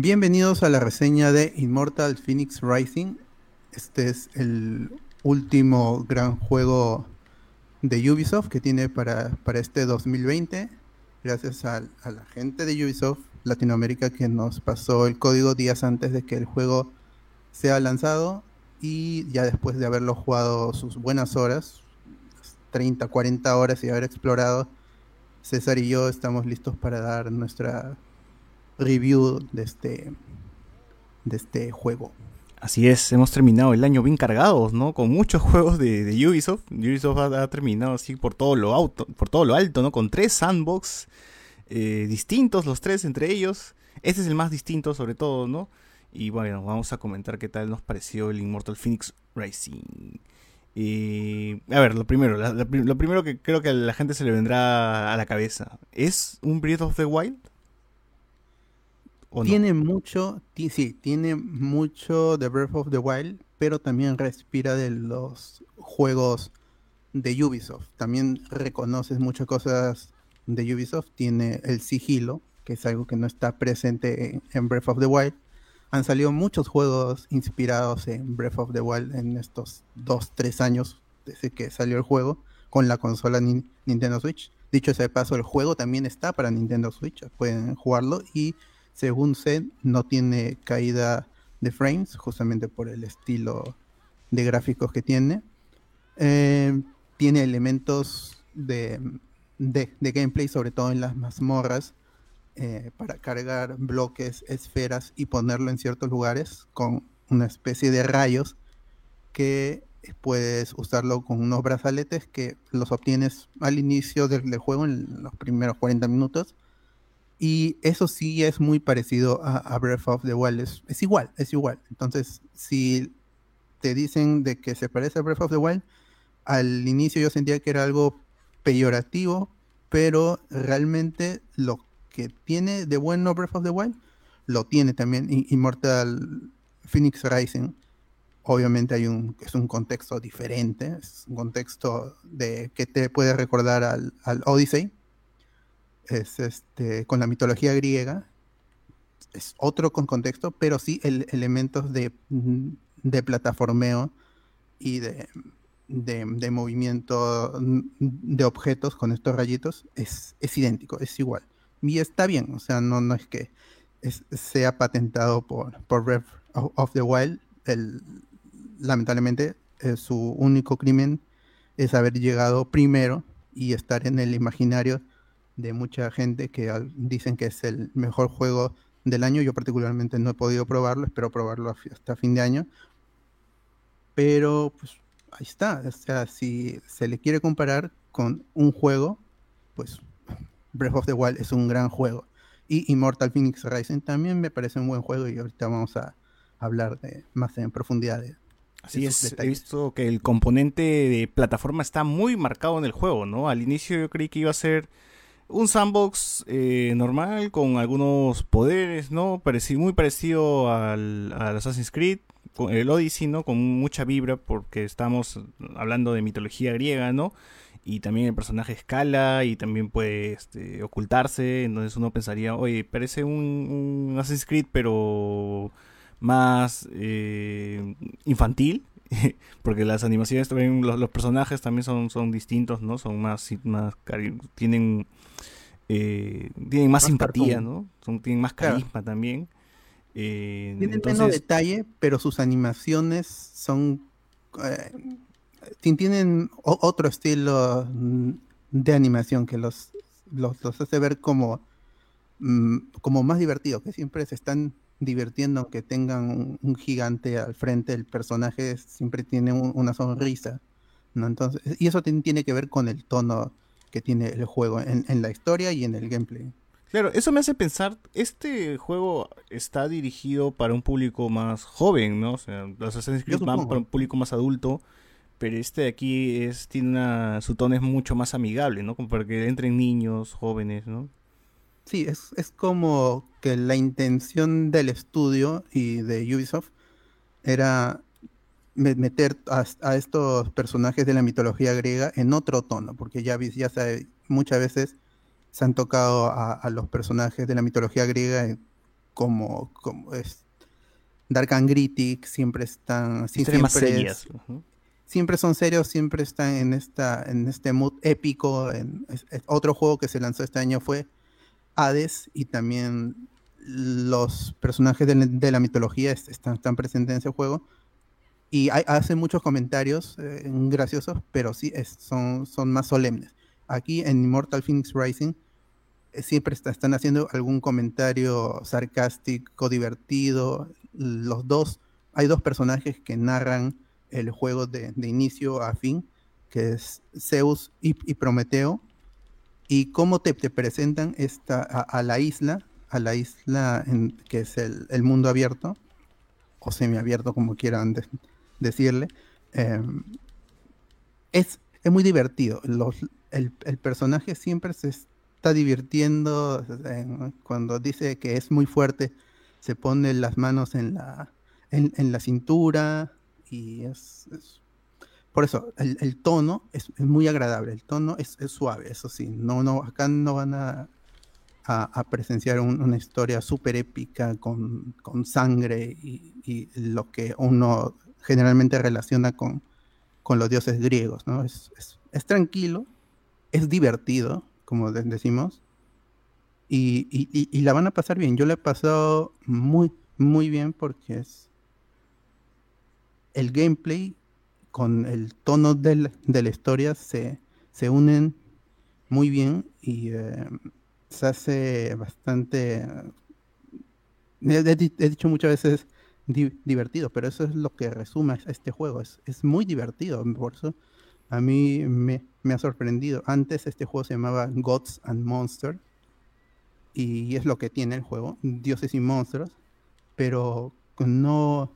Bienvenidos a la reseña de Immortal Phoenix Rising. Este es el último gran juego de Ubisoft que tiene para, para este 2020. Gracias a, a la gente de Ubisoft Latinoamérica que nos pasó el código días antes de que el juego sea lanzado y ya después de haberlo jugado sus buenas horas, 30, 40 horas y haber explorado, César y yo estamos listos para dar nuestra review de este, de este juego. Así es, hemos terminado el año bien cargados, ¿no? Con muchos juegos de, Ubisoft. Ubisoft ha, terminado así por todo lo alto, por todo lo alto, ¿no? Con tres sandbox eh, distintos, los tres entre ellos. Este es el más distinto, sobre todo, ¿no? Y bueno, vamos a comentar qué tal nos pareció el Immortal Phoenix Racing. Y, a ver, lo primero, lo primero que creo que a la gente se le vendrá a la cabeza, ¿es un Breath of the Wild? Tiene mucho, sí, tiene mucho de Breath of the Wild, pero también respira de los juegos de Ubisoft. También reconoces muchas cosas de Ubisoft. Tiene el sigilo, que es algo que no está presente en Breath of the Wild han salido muchos juegos inspirados en Breath of the Wild en estos 2-3 años desde que salió el juego con la consola Nintendo Switch. Dicho sea de paso, el juego también está para Nintendo Switch, pueden jugarlo y según sé no tiene caída de frames justamente por el estilo de gráficos que tiene. Eh, tiene elementos de, de, gameplay, sobre todo en las mazmorras, eh, para cargar bloques, esferas y ponerlo en ciertos lugares con una especie de rayos que puedes usarlo con unos brazaletes que los obtienes al inicio del, juego en los primeros 40 minutos. Y eso sí es muy parecido a, Breath of the Wild. Es, es, igual, es igual. Entonces, si te dicen de que se parece a Breath of the Wild, al inicio yo sentía que era algo peyorativo, pero realmente lo que tiene de bueno Breath of the Wild, lo tiene también Immortal Phoenix Rising. Obviamente hay un, es un contexto diferente, es un contexto de que te puede recordar al, Odyssey. Es este, con la mitología griega. Es otro con contexto, pero sí el, elementos de, de plataformeo y de, de, movimiento de objetos con estos rayitos es, es idéntico, es igual y está bien, o sea, no, no es que sea patentado por, por Breath of the Wild. El, lamentablemente, eh, su único crimen es haber llegado primero y estar en el imaginario de mucha gente que dicen que es el mejor juego del año. Yo particularmente no he podido probarlo, espero probarlo hasta fin de año. Pero pues ahí está, o sea, si se le quiere comparar con un juego, pues Breath of the Wild es un gran juego. Y Immortal Phoenix Rising también me parece un buen juego y ahorita vamos a hablar de, más en profundidad de, Así es, he visto que el componente de plataforma está muy marcado en el juego, ¿no? Al inicio yo creí que iba a ser un sandbox eh, normal con algunos poderes, ¿no? muy parecido al, al, Assassin's Creed, con el Odyssey, ¿no? Con mucha vibra porque estamos hablando de mitología griega, ¿no? y también el personaje escala y también puede este, ocultarse, entonces uno pensaría, oye, parece un, Assassin's Creed pero más eh, infantil, porque las animaciones también, los, personajes también son, son distintos, ¿no? Son más, más tienen, eh, tienen más, simpatía, ¿no? Son, tienen más carisma también. Eh, tienen menos detalle, pero sus animaciones son tienen otro estilo mm, de animación que los, los, hace ver como, mm, como más divertidos, que siempre se están divirtiendo aunque tengan un, gigante al frente, el personaje siempre tiene una sonrisa. ¿no? Entonces, y eso tiene que ver con el tono que tiene el juego en, en, la historia y en el gameplay. Claro, eso me hace pensar, este juego está dirigido para un público más joven, ¿no? O sea, los Assassin's Creed van para un público más adulto pero este de aquí es, tiene una, su tono es mucho más amigable, ¿no? Como para que entren niños, jóvenes, ¿no? Sí, es, es como que la intención del estudio y de Ubisoft era meter a, estos personajes de la mitología griega en otro tono, porque ya, ya muchas veces se han tocado a, los personajes de la mitología griega como, como es Dark and Gritty, siempre están siempre, siempre son serios, siempre están en esta en este mood épico. En, otro juego que se lanzó este año fue Hades y también los personajes de, la mitología están, presentes en ese juego y hacen muchos comentarios eh, graciosos, pero sí son, son más solemnes. Aquí en Immortal Phoenix Rising eh, siempre están haciendo algún comentario sarcástico, divertido. Los dos, hay dos personajes que narran el juego de, inicio a fin, que es Zeus y, Prometeo, y cómo te, presentan esta, a, la isla, a la isla en, que es el, mundo abierto, o semiabierto, como quieran decirle. Em, es, es, muy divertido. el, el, personaje siempre se está divirtiendo cuando dice que es muy fuerte, se pone las manos en la, en, la cintura y es, por eso el, tono es, muy agradable, el tono es, suave, eso sí, no, no, acá no van a, presenciar una historia súper épica con, con sangre y, y, lo que uno generalmente relaciona con, con los dioses griegos, ¿no? Es, es tranquilo, es divertido, como decimos, y, la van a pasar bien. Yo la he pasado muy, muy bien porque es el gameplay con el tono de la historia se, se unen muy bien y eh, se hace bastante, he, dicho muchas veces divertido, pero eso es lo que resume este juego, es, es muy divertido, por eso a mí me, ha sorprendido. Antes este juego se llamaba Gods and Monsters y es lo que tiene el juego, dioses y monstruos, pero no,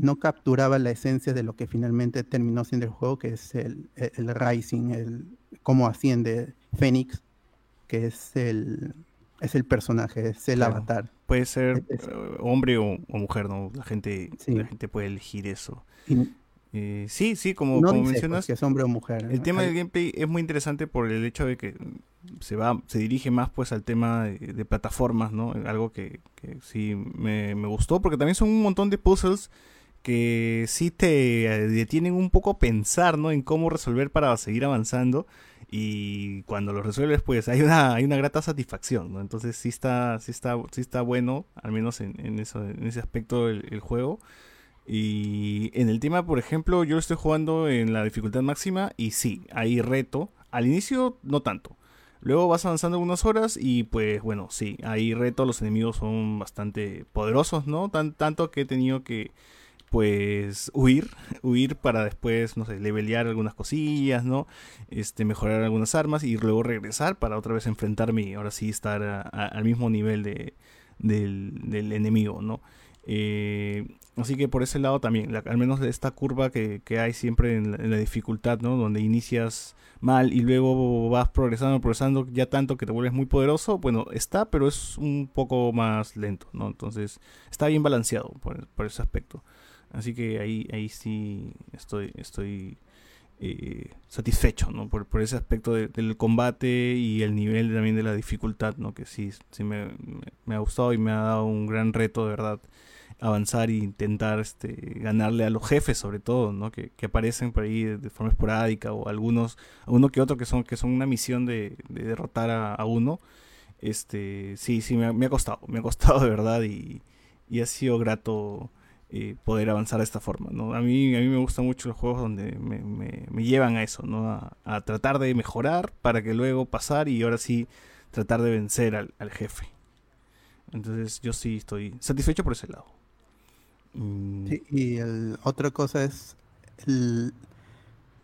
no capturaba la esencia de lo que finalmente terminó siendo el juego, que es el, el, Rising, el cómo asciende Fénix, que es el, es el personaje, es el avatar. Puede ser eh, hombre o, mujer, ¿no? La gente, la gente puede elegir eso. Eh, sí, sí, como, mencionas. Que es hombre o mujer. El tema del gameplay es muy interesante por el hecho de que se va, se dirige más pues al tema de, plataformas, ¿no? Algo que, sí me, gustó, porque también son un montón de puzzles que sí te eh, detienen un poco a pensar, ¿no? En cómo resolver para seguir avanzando. Y cuando lo resuelves, pues hay una, hay una grata satisfacción, ¿no? Entonces sí está, sí está, sí está bueno, al menos en, eso, en ese aspecto el juego. Y en el tema, por ejemplo, yo estoy jugando en la dificultad máxima y sí, hay reto. Al inicio no tanto. Luego vas avanzando unas horas y pues bueno, sí, hay reto, los enemigos son bastante poderosos, ¿no? Tan, tanto que he tenido que pues huir, huir para después, no sé, levelear algunas cosillas, ¿no? Este, mejorar algunas armas y luego regresar para otra vez enfrentarme y ahora sí estar al mismo nivel de, del, enemigo, ¿no? Eh, así que por ese lado también, al menos esta curva que, hay siempre en la, dificultad, ¿no? Donde inicias mal y luego vas progresando, progresando ya tanto que te vuelves muy poderoso, bueno, está, pero es un poco más lento, ¿no? Entonces está bien balanceado por, ese aspecto. Así que ahí, ahí sí estoy, estoy eh, satisfecho, ¿no? Por, ese aspecto del combate y el nivel también de la dificultad, ¿no? Que sí, sí me, me, ha gustado y me ha dado un gran reto, de verdad, avanzar e intentar este, ganarle a los jefes sobre todo, ¿no? Que, aparecen por ahí de, forma esporádica o algunos, uno que otro que son, que son una misión de, derrotar a, uno. Este, sí, sí, me ha, costado, me ha costado de verdad y, ha sido grato eh, poder avanzar de esta forma, ¿no? A mí, a mí me gustan mucho los juegos donde me, llevan a eso, ¿no? A, tratar de mejorar para que luego pasar y ahora sí tratar de vencer al, al jefe. Entonces yo sí estoy satisfecho por ese lado. Mm. y el, otra cosa es el,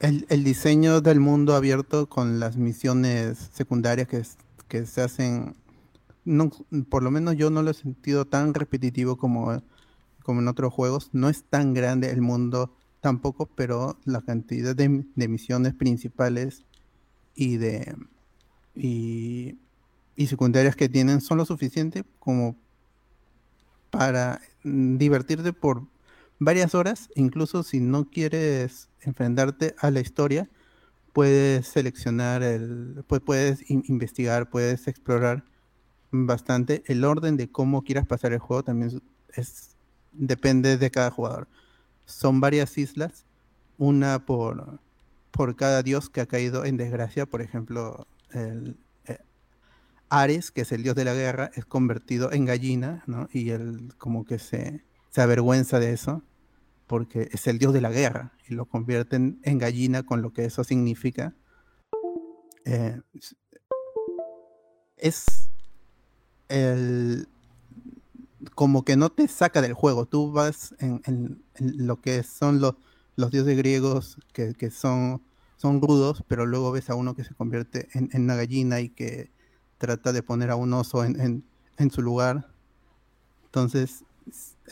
el, diseño del mundo abierto con las misiones secundarias que, que se hacen. No, por lo menos yo no lo he sentido tan repetitivo como, como en otros juegos. No es tan grande el mundo tampoco, pero la cantidad de, misiones principales y de y, secundarias que tienen son lo suficiente como para divertirte por varias horas, incluso si no quieres enfrentarte a la historia, puedes seleccionar el, pues puedes investigar, puedes explorar bastante. El orden de cómo quieras pasar el juego también es, depende de cada jugador. Son varias islas, una por, por cada dios que ha caído en desgracia. Por ejemplo, el, eh, Ares, que es el dios de la guerra, es convertido en gallina, ¿no? Y él como que se, se avergüenza de eso, porque es el dios de la guerra, y lo convierten en gallina con lo que eso significa. Eh, es el como que no te saca del juego. Tú vas en, lo que son los, los dioses griegos que, son, son rudos, pero luego ves a uno que se convierte en, una gallina y que trata de poner a un oso en, su lugar. Entonces,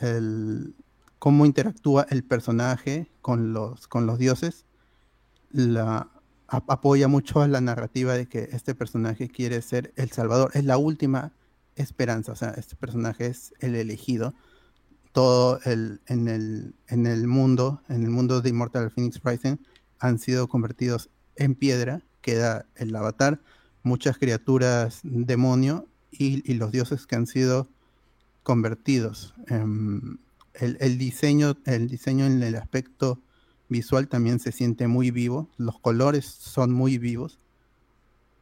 el, cómo interactúa el personaje con los, con los dioses la, apoya mucho a la narrativa de que este personaje quiere ser el salvador. Es la última esperanza. O sea, este personaje es el elegido. Todo el, en, el, en el mundo, en el mundo de Immortal Phoenix Rising, han sido convertidos en piedra. Queda el avatar, muchas criaturas demonio y, los dioses que han sido convertidos. Em, el, diseño, el diseño en el aspecto visual también se siente muy vivo. Los colores son muy vivos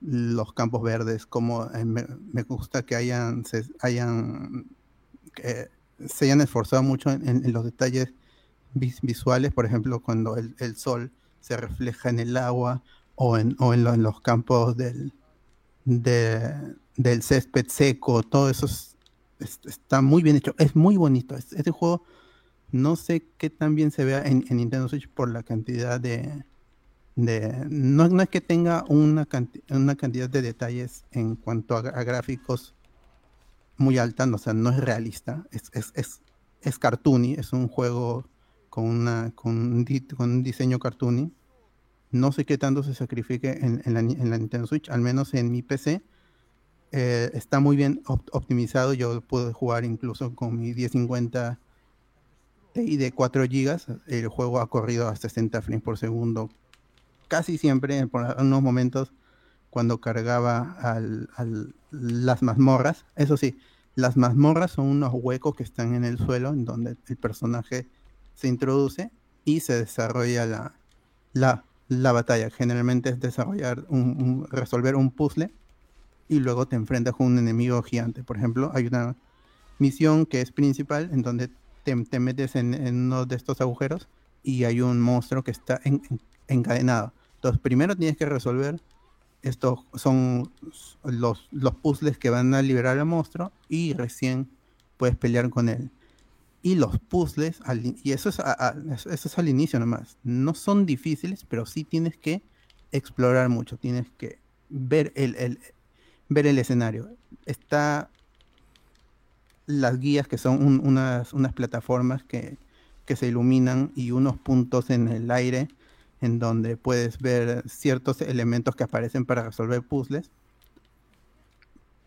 los campos verdes, como eh, me, gusta que hayan, se hayan, se hayan esforzado mucho en, los detalles visuales, por ejemplo, cuando el, sol se refleja en el agua o en, o en, los campos del, del césped seco, todo eso está muy bien hecho, es muy bonito. Este juego no sé qué tan bien se vea en Nintendo Switch por la cantidad de, no, es que tenga una, cantidad de detalles en cuanto a, gráficos muy alta, o sea, no es realista, es, es, es, cartoony, es un juego con, una, con, un, diseño cartoony. No sé qué tanto se sacrifique en, la, Nintendo Switch, al menos en mi PC. Eh, está muy bien optimizado, yo puedo jugar incluso con mi 1050 y de 4 GB. El juego ha corrido a 60 frames por segundo casi siempre, por unos momentos, cuando cargaba al, las mazmorras. Eso sí, las mazmorras son unos huecos que están en el suelo, en donde el personaje se introduce y se desarrolla la, la, la batalla. Generalmente es desarrollar un, resolver un puzzle y luego te enfrentas con un enemigo gigante. Por ejemplo, hay una misión que es principal en donde te, metes en, uno de estos agujeros y hay un monstruo que está en, encadenado. Entonces, primero tienes que resolver estos son los, los puzzles que van a liberar al monstruo y recién puedes pelear con él. Y los puzzles, y eso es, eso es al inicio nomás, no son difíciles, pero sí tienes que explorar mucho, tienes que ver el, ver el escenario. Está las guías que son unas, unas plataformas que, que se iluminan y unos puntos en el aire en donde puedes ver ciertos elementos que aparecen para resolver puzzles.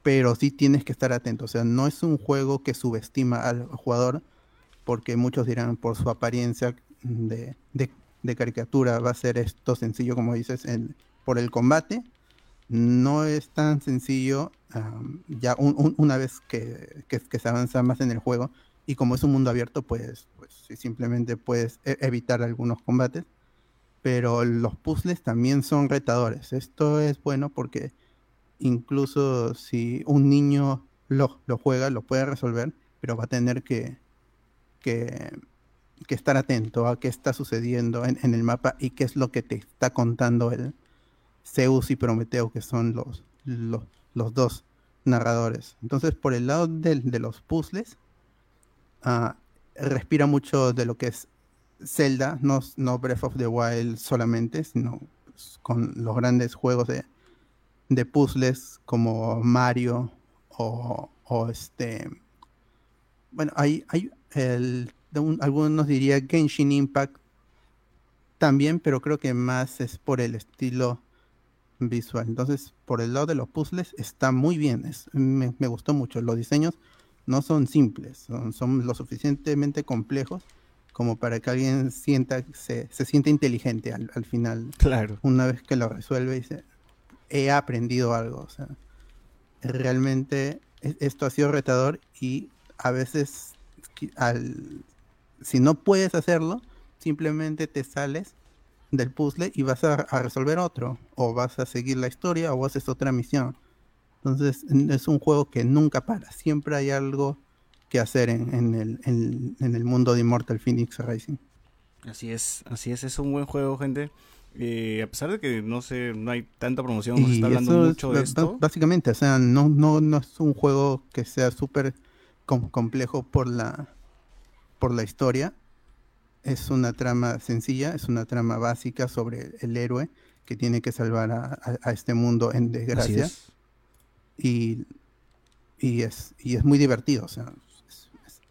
Pero sí tienes que estar atento. O sea, no es un juego que subestima al jugador, porque muchos dirán por su apariencia de, caricatura va a ser esto sencillo, como dices, por el combate. No es tan sencillo ya una vez que, se avanza más en el juego. Y como es un mundo abierto, pues, pues simplemente puedes e-, evitar algunos combates pero los puzzles también son retadores. Esto es bueno porque incluso si un niño lo, juega, lo puede resolver, pero va a tener que, que, estar atento a qué está sucediendo en, el mapa y qué es lo que te está contando el Zeus y Prometeo, que son los, los, dos narradores. Entonces, por el lado de, los puzzles, ah, respira mucho de lo que es Zelda, no, Breath of the Wild solamente, sino con los grandes juegos de, puzzles como Mario o, este... Bueno, hay, hay el, algunos diría Genshin Impact también, pero creo que más es por el estilo visual. Entonces, por el lado de los puzzles está muy bien, es, me, gustó mucho. Los diseños no son simples, son, son lo suficientemente complejos como para que alguien sienta, se, se siente inteligente al, final. Claro. Una vez que lo resuelve, dice, he aprendido algo. O sea, realmente e-, esto ha sido retador y a veces al, si no puedes hacerlo, simplemente te sales del puzzle y vas a, resolver otro, o vas a seguir la historia o haces otra misión. Entonces es un juego que nunca para, siempre hay algo que hacer en, el, en, el, mundo de Immortal Phoenix Racing. Así es, así es, es un buen juego, gente. Eh, a pesar de que no sé, no hay tanta promoción, se está hablando mucho de esto. Básicamente, o sea, no, no, no es un juego que sea súper complejo por la, por la historia. Es una trama sencilla, es una trama básica sobre el héroe que tiene que salvar a, este mundo en desgracia. Y, y, es, y es muy divertido, o sea.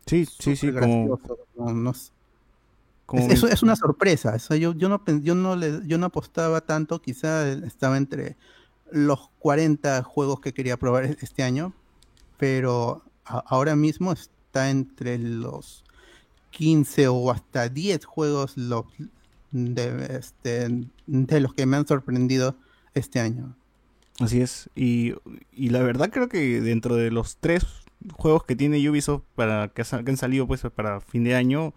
sí, sí, sí, como... Es, es, una sorpresa. yo, yo, no, yo, no le, yo no apostaba tanto, quizá estaba entre los 40 juegos que quería probar e-, este año, pero ahora mismo está entre los 15 o hasta 10 juegos de, este, de los que me han sorprendido este año. Así es. Y, la verdad creo que dentro de los tres juegos que tiene Ubisoft para que, han salido pues para fin de año,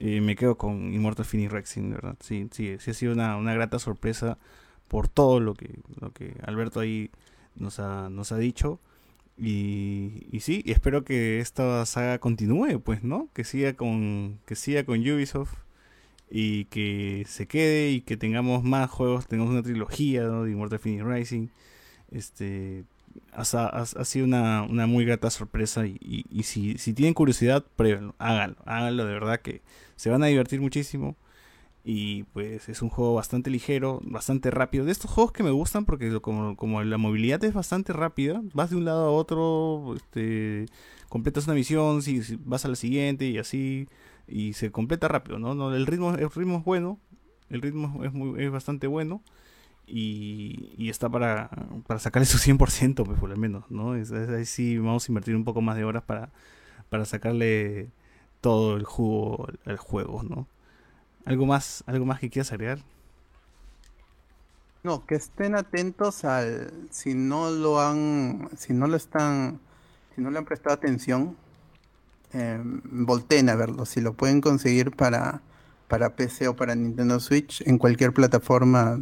eh, me quedo con Immortal Phoenix Rexing, ¿verdad? Sí, sí, sí ha sido una, una, grata sorpresa por todo lo que, lo que Alberto ahí nos ha, nos ha dicho. Y, y sí, espero que esta saga continúe, pues, ¿no? Que siga con, que siga con Ubisoft y que se quede y que tengamos más juegos, tengamos una trilogía de Immortal Phoenix Rising. Este, ha, sido una, una, muy grata sorpresa y, y, si, si, tienen curiosidad, pruébenlo, háganlo, háganlo de verdad que se van a divertir muchísimo. Y pues es un juego bastante ligero, bastante rápido. De estos juegos que me gustan porque como, como la movilidad es bastante rápida, vas de un lado a otro, este, completas una misión, si, vas a la siguiente y así, y se completa rápido, ¿no? el, ritmo, el ritmo es bueno, el ritmo es, muy, es bastante bueno. Y, está para, para sacarle su 100%, pues por lo menos, ¿no? Es, ahí sí vamos a invertir un poco más de horas para, para sacarle todo el jugo al juego, ¿no? ¿Algo más, algo más que quieras agregar? No, que estén atentos al si no lo han, si no lo están, si no le han prestado atención, eh, volteen a verlo. Si lo pueden conseguir para, para PC o para Nintendo Switch, en cualquier plataforma,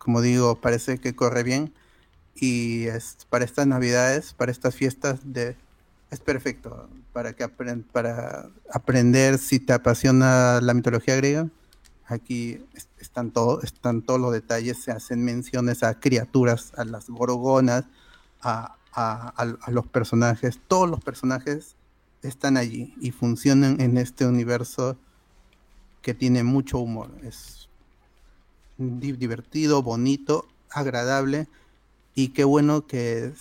como digo, parece que corre bien. Y es para estas navidades, para estas fiestas de es perfecto para que para aprender si te apasiona la mitología griega. Aquí están, todo, están todos los detalles, se hacen menciones a criaturas, a las gorgonas, a, los personajes. Todos los personajes están allí y funcionan en este universo que tiene mucho humor. Es divertido, bonito, agradable y qué bueno que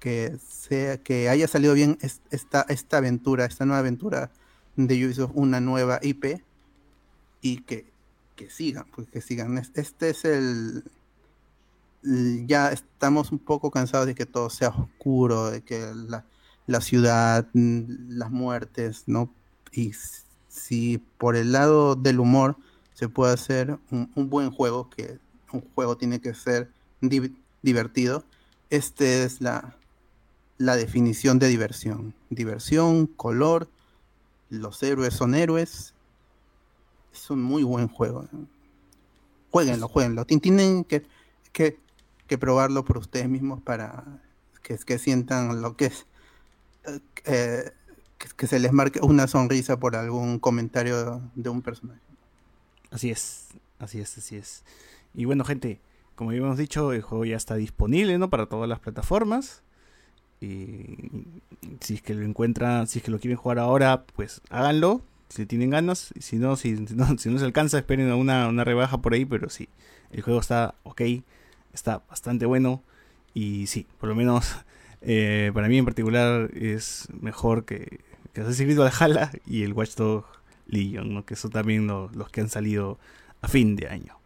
que, sea, que haya salido bien esta, esta aventura, esta nueva aventura de Ubisoft, una nueva IP, y que, que sigan, pues que sigan. Este es el... Ya estamos un poco cansados de que todo sea oscuro, de que la, la ciudad, las muertes, ¿no? Y si por el lado del humor se puede hacer un, buen juego, que un juego tiene que ser divertido, este es la, la definición de diversión. Diversión, color, los héroes son héroes. Es un muy buen juego. Jueguenlo, jueguenlo. Tienen que, que, probarlo por ustedes mismos para que, que sientan lo que es. Eh, que, se les marque una sonrisa por algún comentario de un personaje. Así es, así es, así es. Y bueno, gente, como ya hemos dicho, el juego ya está disponible, ¿no? Para todas las plataformas. Y si es que lo encuentran, si es que lo quieren jugar ahora, pues háganlo. Si tienen ganas. Si no, si, no, si no se alcanza, esperen una, una rebaja por ahí. Pero sí, el juego está ok. Está bastante bueno. Y sí, por lo menos eh, para mí en particular es mejor que, que Assassin's Creed Valhalla y el Watchdog Legion, ¿no? que son también los que han salido a fin de año.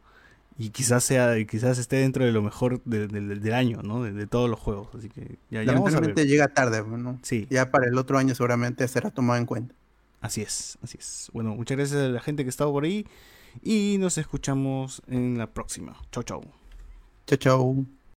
Y quizás sea quizás esté dentro de lo mejor del año no de, todos los juegos así que ya, lamentablemente llega tarde ¿no? sí. Ya para el otro año seguramente será tomado en cuenta. Así es así es. Bueno muchas gracias a la gente que estado por ahí y nos escuchamos en la próxima. Chau chau. Chau chau